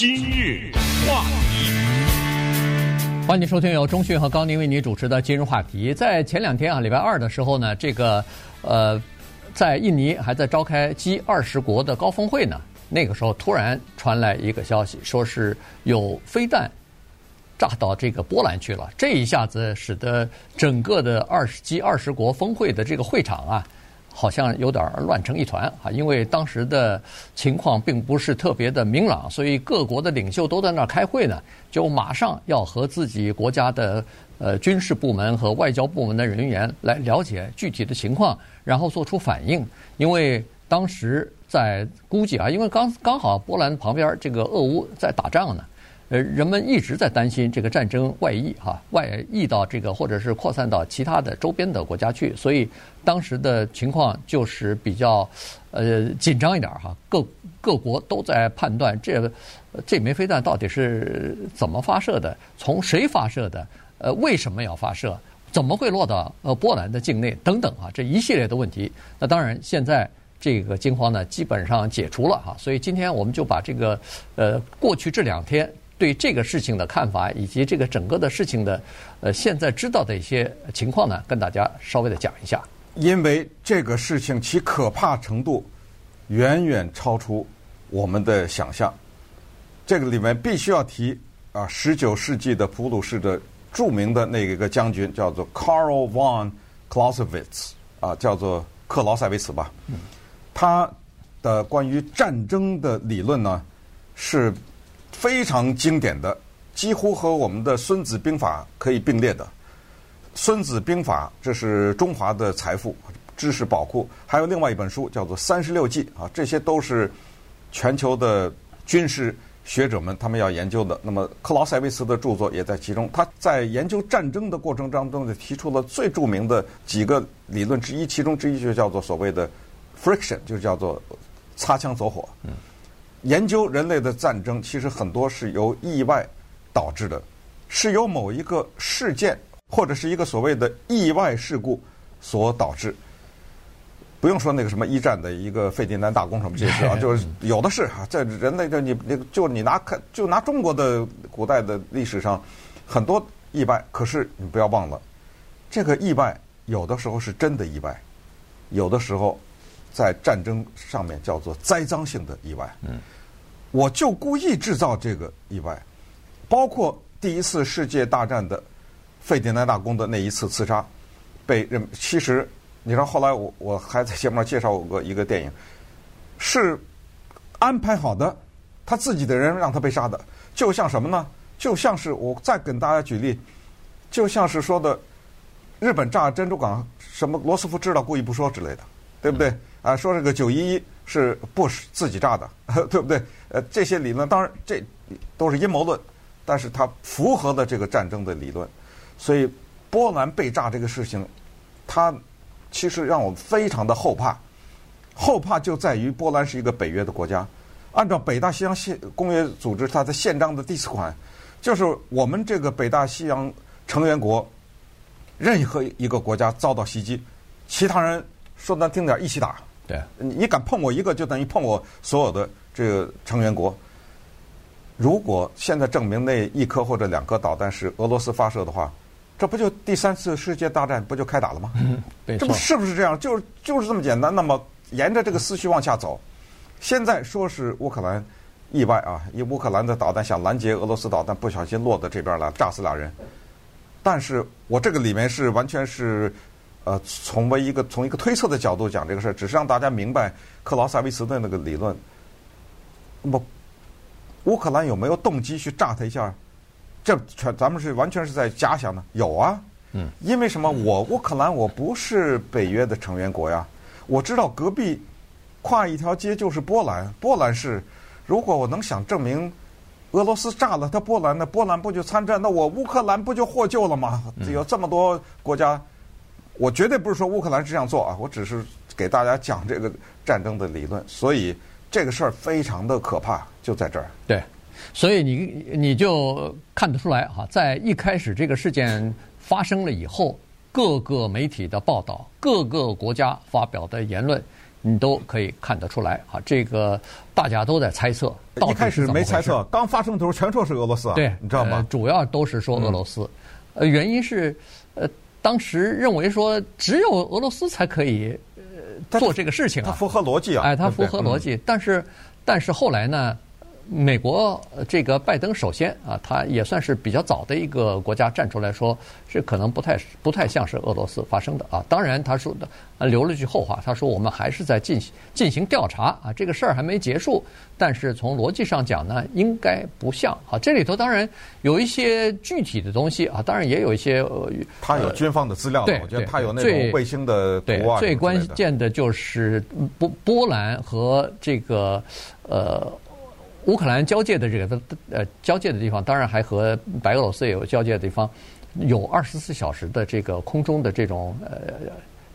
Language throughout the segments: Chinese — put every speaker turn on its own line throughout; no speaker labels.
今日话题，
欢迎收听由中讯和高宁为你主持的今日话题。在前两天啊，礼拜二的时候呢，这个呃，在印尼还在召开 G 二十国的高峰会呢。那个时候突然传来一个消息，说是有飞弹炸到这个波兰去了。这一下子使得整个的二十 G 二十国峰会的这个会场啊。好像有点乱成一团啊！因为当时的情况并不是特别的明朗，所以各国的领袖都在那儿开会呢，就马上要和自己国家的呃军事部门和外交部门的人员来了解具体的情况，然后做出反应。因为当时在估计啊，因为刚刚好波兰旁边这个俄乌在打仗呢。呃，人们一直在担心这个战争外溢哈，外溢到这个或者是扩散到其他的周边的国家去，所以当时的情况就是比较呃紧张一点哈。各各国都在判断这这枚飞弹到底是怎么发射的，从谁发射的，呃，为什么要发射，怎么会落到呃波兰的境内等等啊，这一系列的问题。那当然，现在这个惊慌呢基本上解除了哈，所以今天我们就把这个呃过去这两天。对这个事情的看法，以及这个整个的事情的，呃，现在知道的一些情况呢，跟大家稍微的讲一下。
因为这个事情其可怕程度远远超出我们的想象。这个里面必须要提啊，十九世纪的普鲁士的著名的那个将军叫做 Karl von Clausewitz 啊，叫做克劳塞维茨吧。他的关于战争的理论呢是。非常经典的，几乎和我们的《孙子兵法》可以并列的，《孙子兵法》这是中华的财富、知识宝库。还有另外一本书叫做《三十六计》啊，这些都是全球的军事学者们他们要研究的。那么克劳塞维茨的著作也在其中。他在研究战争的过程当中，就提出了最著名的几个理论之一，其中之一就叫做所谓的 friction，就是叫做擦枪走火。嗯。研究人类的战争，其实很多是由意外导致的，是由某一个事件或者是一个所谓的意外事故所导致。不用说那个什么一战的一个费迪南大公什么这些啊，就是有的是啊。在人类的你那个，就你拿看，就拿中国的古代的历史上很多意外，可是你不要忘了，这个意外有的时候是真的意外，有的时候。在战争上面叫做栽赃性的意外，嗯，我就故意制造这个意外，包括第一次世界大战的费迪南大公的那一次刺杀，被认其实你知道后来我我还在节目上介绍过一个电影，是安排好的，他自己的人让他被杀的，就像什么呢？就像是我再跟大家举例，就像是说的日本炸珍珠港，什么罗斯福知道故意不说之类的，对不对？嗯啊，说这个九一一是布什自己炸的，对不对？呃，这些理论当然这都是阴谋论，但是它符合了这个战争的理论。所以波兰被炸这个事情，它其实让我们非常的后怕。后怕就在于波兰是一个北约的国家，按照北大西洋宪公约组织它的宪章的第四款，就是我们这个北大西洋成员国，任何一个国家遭到袭击，其他人说难听点一起打。
对，
你敢碰我一个，就等于碰我所有的这个成员国。如果现在证明那一颗或者两颗导弹是俄罗斯发射的话，这不就第三次世界大战不就开打了吗？
嗯，
这不是不是这样？就是就是这么简单。那么沿着这个思绪往下走，现在说是乌克兰意外啊，因为乌克兰的导弹想拦截俄罗斯导弹，不小心落到这边来，炸死俩人。但是我这个里面是完全是。呃，从为一个从一个推测的角度讲这个事儿，只是让大家明白克劳塞维茨的那个理论。那么，乌克兰有没有动机去炸他一下？这全咱们是完全是在假想呢。有啊，嗯，因为什么？我乌克兰我不是北约的成员国呀。我知道隔壁跨一条街就是波兰，波兰是。如果我能想证明俄罗斯炸了他波兰，那波兰不就参战？那我乌克兰不就获救了吗？有这么多国家。我绝对不是说乌克兰是这样做啊，我只是给大家讲这个战争的理论，所以这个事儿非常的可怕，就在这儿。
对，所以你你就看得出来哈，在一开始这个事件发生了以后，各个媒体的报道，各个国家发表的言论，你都可以看得出来啊。这个大家都在猜测，
一开始没猜测，刚发生的时候全说是俄罗斯，
对，
你知道吗？
呃、主要都是说俄罗斯，呃，原因是呃，当时认为说只有俄罗斯才可以呃做这个事情啊，
它符合逻辑啊，
哎，它符合逻辑，嗯、但是但是后来呢？美国这个拜登首先啊，他也算是比较早的一个国家站出来说，这可能不太不太像是俄罗斯发生的啊。当然，他说的留了句后话，他说我们还是在进行进行调查啊，这个事儿还没结束。但是从逻辑上讲呢，应该不像啊。这里头当然有一些具体的东西啊，当然也有一些呃，
他有军方的资料，
对，
我觉得他有那种卫星的图啊。
最关键的就是波波兰和这个呃。乌克兰交界的这个呃交界的地方，当然还和白俄罗斯也有交界的地方，有二十四小时的这个空中的这种呃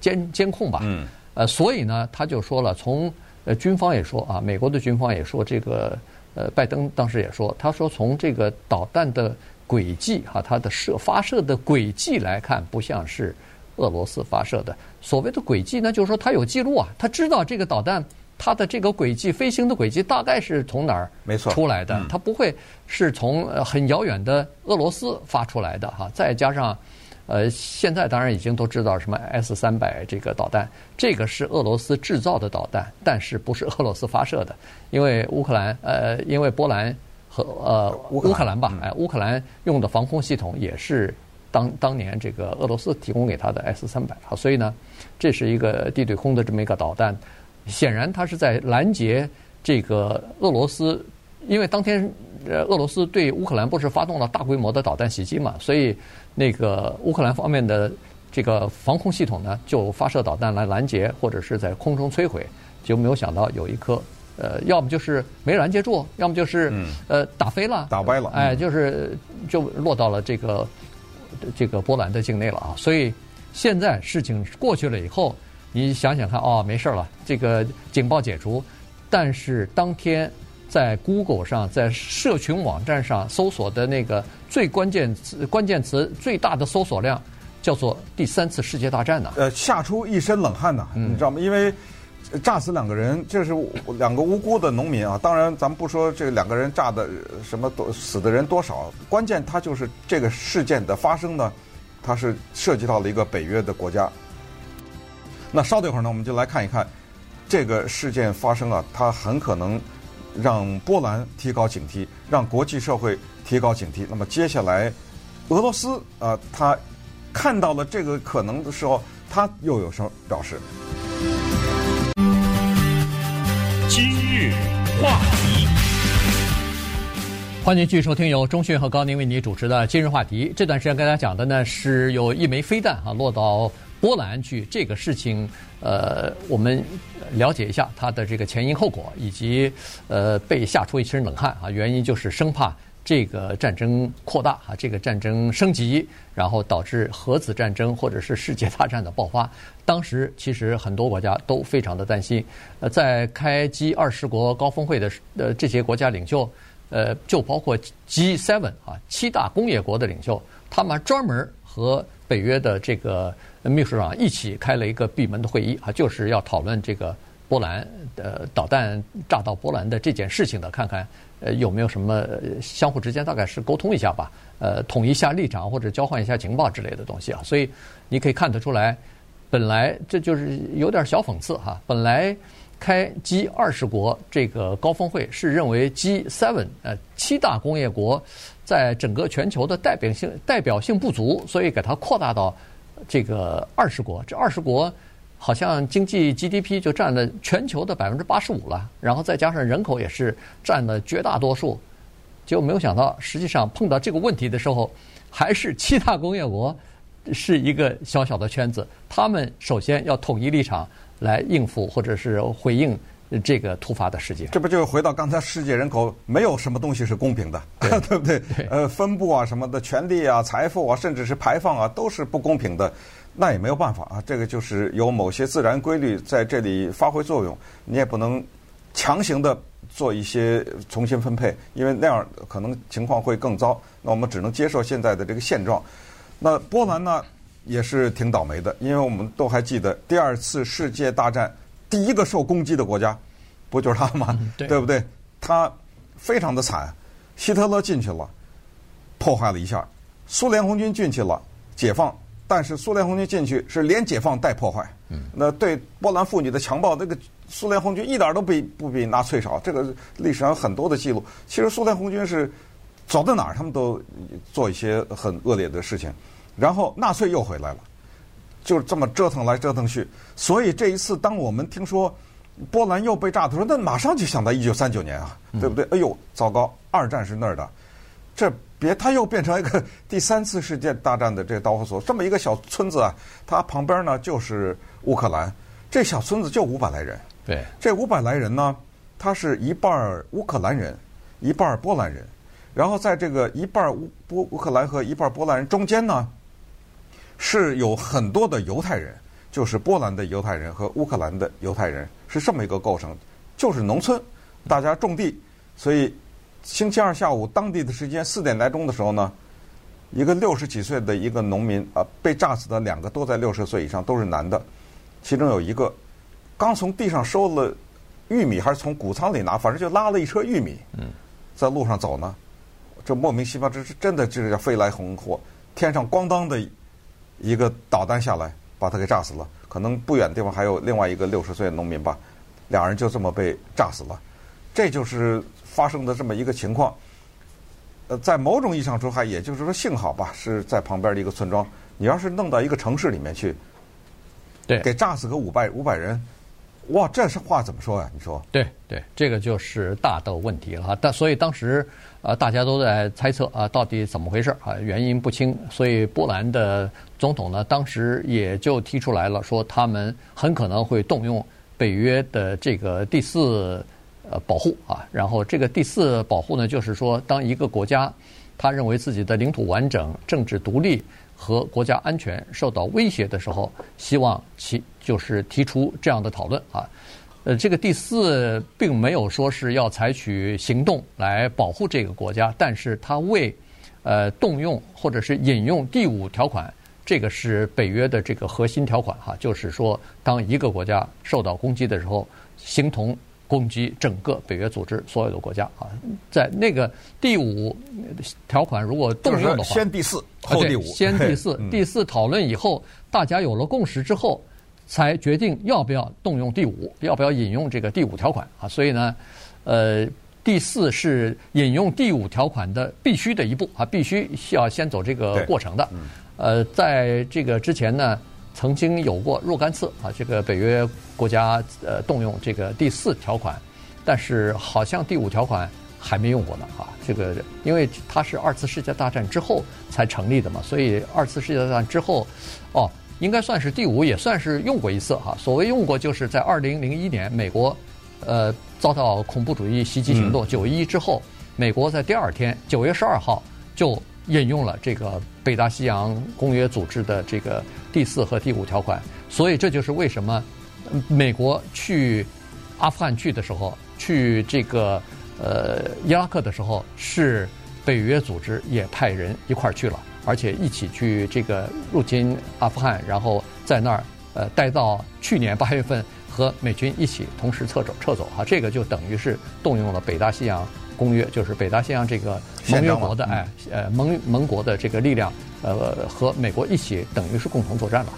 监监控吧。嗯。呃，所以呢，他就说了，从呃军方也说啊，美国的军方也说，这个呃拜登当时也说，他说从这个导弹的轨迹哈，它的射发射的轨迹来看，不像是俄罗斯发射的。所谓的轨迹呢，就是说他有记录啊，他知道这个导弹。它的这个轨迹，飞行的轨迹大概是从哪儿没错出来的？它不会是从很遥远的俄罗斯发出来的哈。再加上，呃，现在当然已经都知道什么 S 三百这个导弹，这个是俄罗斯制造的导弹，但是不是俄罗斯发射的？因为乌克兰呃，因为波兰和呃乌克兰吧，哎，乌克兰用的防空系统也是当当年这个俄罗斯提供给他的 S 三百啊，所以呢，这是一个地对空的这么一个导弹。显然，他是在拦截这个俄罗斯，因为当天呃，俄罗斯对乌克兰不是发动了大规模的导弹袭击嘛，所以那个乌克兰方面的这个防空系统呢，就发射导弹来拦截或者是在空中摧毁，就没有想到有一颗呃，要么就是没拦截住，要么就是呃打飞了，
打歪了，
哎，就是就落到了这个这个波兰的境内了啊。所以现在事情过去了以后。你想想看，哦，没事了，这个警报解除。但是当天在 Google 上，在社群网站上搜索的那个最关键词、关键词最大的搜索量，叫做“第三次世界大战”呢。
呃，吓出一身冷汗呐，你知道吗？因为炸死两个人，这是两个无辜的农民啊。当然，咱们不说这两个人炸的什么多死的人多少，关键他就是这个事件的发生呢，它是涉及到了一个北约的国家。那稍等一会儿呢，我们就来看一看这个事件发生啊，它很可能让波兰提高警惕，让国际社会提高警惕。那么接下来，俄罗斯啊，他看到了这个可能的时候，他又有什么表示？
今日话题，
欢迎继续收听由中讯和高宁为你主持的《今日话题》。这段时间跟大家讲的呢，是有一枚飞弹啊落到。波兰去这个事情，呃，我们了解一下它的这个前因后果，以及呃被吓出一身冷汗啊，原因就是生怕这个战争扩大啊，这个战争升级，然后导致核子战争或者是世界大战的爆发。当时其实很多国家都非常的担心，呃，在开 G 二十国高峰会的呃这些国家领袖，呃，就包括 G seven 啊七大工业国的领袖，他们专门和北约的这个。秘书长一起开了一个闭门的会议啊，就是要讨论这个波兰的导弹炸到波兰的这件事情的，看看呃有没有什么相互之间大概是沟通一下吧，呃统一下立场或者交换一下情报之类的东西啊。所以你可以看得出来，本来这就是有点小讽刺哈。本来开 G 二十国这个高峰会是认为 G seven 呃七大工业国在整个全球的代表性代表性不足，所以给它扩大到。这个二十国，这二十国好像经济 GDP 就占了全球的百分之八十五了，然后再加上人口也是占了绝大多数，结果没有想到，实际上碰到这个问题的时候，还是七大工业国是一个小小的圈子，他们首先要统一立场来应付或者是回应。这个突发的事件，
这不就回到刚才世界人口没有什么东西是公平的，对，对不对？
对
呃，分布啊，什么的权利啊、财富啊，甚至是排放啊，都是不公平的。那也没有办法啊，这个就是有某些自然规律在这里发挥作用，你也不能强行的做一些重新分配，因为那样可能情况会更糟。那我们只能接受现在的这个现状。那波兰呢，也是挺倒霉的，因为我们都还记得第二次世界大战。第一个受攻击的国家，不就是他吗？
嗯、对，
对不对？他非常的惨，希特勒进去了，破坏了一下；苏联红军进去了，解放。但是苏联红军进去是连解放带破坏。嗯，那对波兰妇女的强暴，那个苏联红军一点都不比不比纳粹少。这个历史上有很多的记录。其实苏联红军是走到哪儿，他们都做一些很恶劣的事情。然后纳粹又回来了，就是这么折腾来折腾去。所以这一次，当我们听说波兰又被炸的时候，那马上就想到一九三九年啊，对不对？哎呦，糟糕，二战是那儿的，这。别，它又变成一个第三次世界大战的这个导火索。这么一个小村子啊，它旁边呢就是乌克兰。这小村子就五百来人。
对，
这五百来人呢，他是一半乌克兰人，一半波兰人。然后在这个一半乌波乌克兰和一半波兰人中间呢，是有很多的犹太人，就是波兰的犹太人和乌克兰的犹太人，是这么一个构成。就是农村，大家种地，所以。星期二下午，当地的时间四点来钟的时候呢，一个六十几岁的一个农民啊，被炸死的两个都在六十岁以上，都是男的。其中有一个刚从地上收了玉米，还是从谷仓里拿，反正就拉了一车玉米，在路上走呢。这莫名其妙，这是真的，这是叫飞来横祸。天上咣当的一个导弹下来，把他给炸死了。可能不远的地方还有另外一个六十岁的农民吧，两人就这么被炸死了。这就是。发生的这么一个情况，呃，在某种意义上说，还也就是说，幸好吧，是在旁边的一个村庄。你要是弄到一个城市里面去，
对，
给炸死个五百五百人，哇，这是话怎么说呀？你说？
对对，这个就是大的问题了哈。但所以当时啊，大家都在猜测啊，到底怎么回事啊？原因不清。所以波兰的总统呢，当时也就提出来了，说他们很可能会动用北约的这个第四。呃，保护啊，然后这个第四保护呢，就是说，当一个国家他认为自己的领土完整、政治独立和国家安全受到威胁的时候，希望其就是提出这样的讨论啊。呃，这个第四并没有说是要采取行动来保护这个国家，但是他为呃动用或者是引用第五条款，这个是北约的这个核心条款哈，就是说，当一个国家受到攻击的时候，形同。攻击整个北约组织所有的国家啊，在那个第五条款如果动用的话，
先第四后第五，
先第四，第四讨论以后，大家有了共识之后，才决定要不要动用第五，要不要引用这个第五条款啊。所以呢，呃，第四是引用第五条款的必须的一步啊，必须需要先走这个过程的。呃，在这个之前呢。曾经有过若干次啊，这个北约国家呃动用这个第四条款，但是好像第五条款还没用过呢啊。这个因为它是二次世界大战之后才成立的嘛，所以二次世界大战之后，哦，应该算是第五也算是用过一次哈。所谓用过，就是在二零零一年美国呃遭到恐怖主义袭击行动九一之后，美国在第二天九月十二号就引用了这个北大西洋公约组织的这个。第四和第五条款，所以这就是为什么美国去阿富汗去的时候，去这个呃伊拉克的时候，是北约组织也派人一块儿去了，而且一起去这个入侵阿富汗，然后在那儿呃待到去年八月份和美军一起同时撤走撤走哈，这个就等于是动用了北大西洋公约，就是北大西洋这个盟约国的哎呃盟盟国的这个力量。呃，和美国一起，等于是共同作战了。